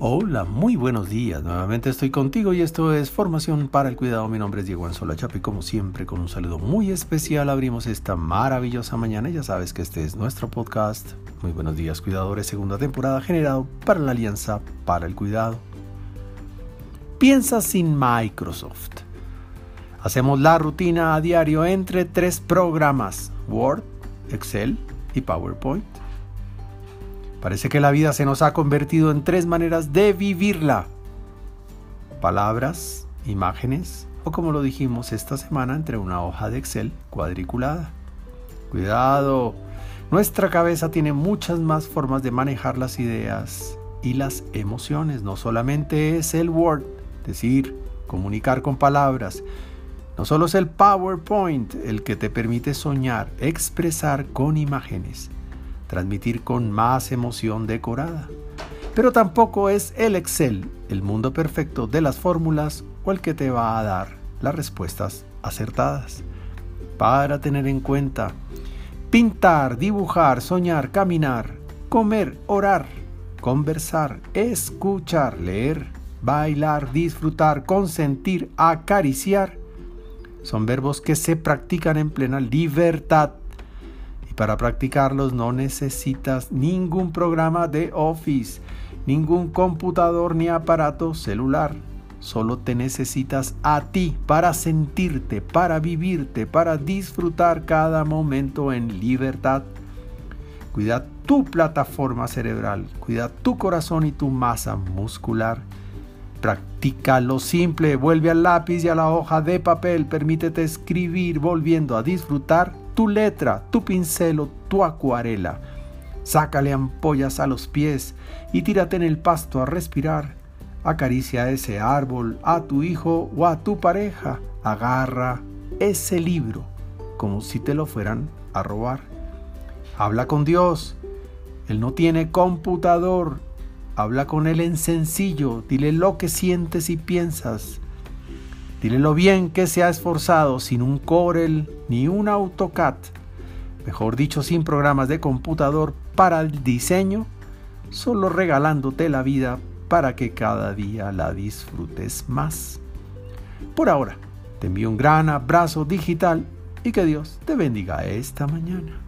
Hola, muy buenos días. Nuevamente estoy contigo y esto es Formación para el Cuidado. Mi nombre es Diego Anzola Chapi. Como siempre, con un saludo muy especial abrimos esta maravillosa mañana. Ya sabes que este es nuestro podcast. Muy buenos días, cuidadores. Segunda temporada generado para la Alianza para el Cuidado. Piensa sin Microsoft. Hacemos la rutina a diario entre tres programas: Word, Excel y PowerPoint. Parece que la vida se nos ha convertido en tres maneras de vivirla. Palabras, imágenes o como lo dijimos esta semana entre una hoja de Excel cuadriculada. Cuidado, nuestra cabeza tiene muchas más formas de manejar las ideas y las emociones. No solamente es el Word, decir, comunicar con palabras. No solo es el PowerPoint el que te permite soñar, expresar con imágenes transmitir con más emoción decorada. Pero tampoco es el Excel, el mundo perfecto de las fórmulas o el que te va a dar las respuestas acertadas. Para tener en cuenta, pintar, dibujar, soñar, caminar, comer, orar, conversar, escuchar, leer, bailar, disfrutar, consentir, acariciar, son verbos que se practican en plena libertad para practicarlos no necesitas ningún programa de Office, ningún computador ni aparato celular. Solo te necesitas a ti para sentirte, para vivirte, para disfrutar cada momento en libertad. Cuida tu plataforma cerebral, cuida tu corazón y tu masa muscular. Practica lo simple, vuelve al lápiz y a la hoja de papel, permítete escribir volviendo a disfrutar tu letra, tu pincel o tu acuarela. Sácale ampollas a los pies y tírate en el pasto a respirar. Acaricia a ese árbol, a tu hijo o a tu pareja. Agarra ese libro como si te lo fueran a robar. Habla con Dios. Él no tiene computador. Habla con Él en sencillo. Dile lo que sientes y piensas. Dile lo bien que se ha esforzado sin un Corel ni un AutoCAD, mejor dicho, sin programas de computador para el diseño, solo regalándote la vida para que cada día la disfrutes más. Por ahora, te envío un gran abrazo digital y que Dios te bendiga esta mañana.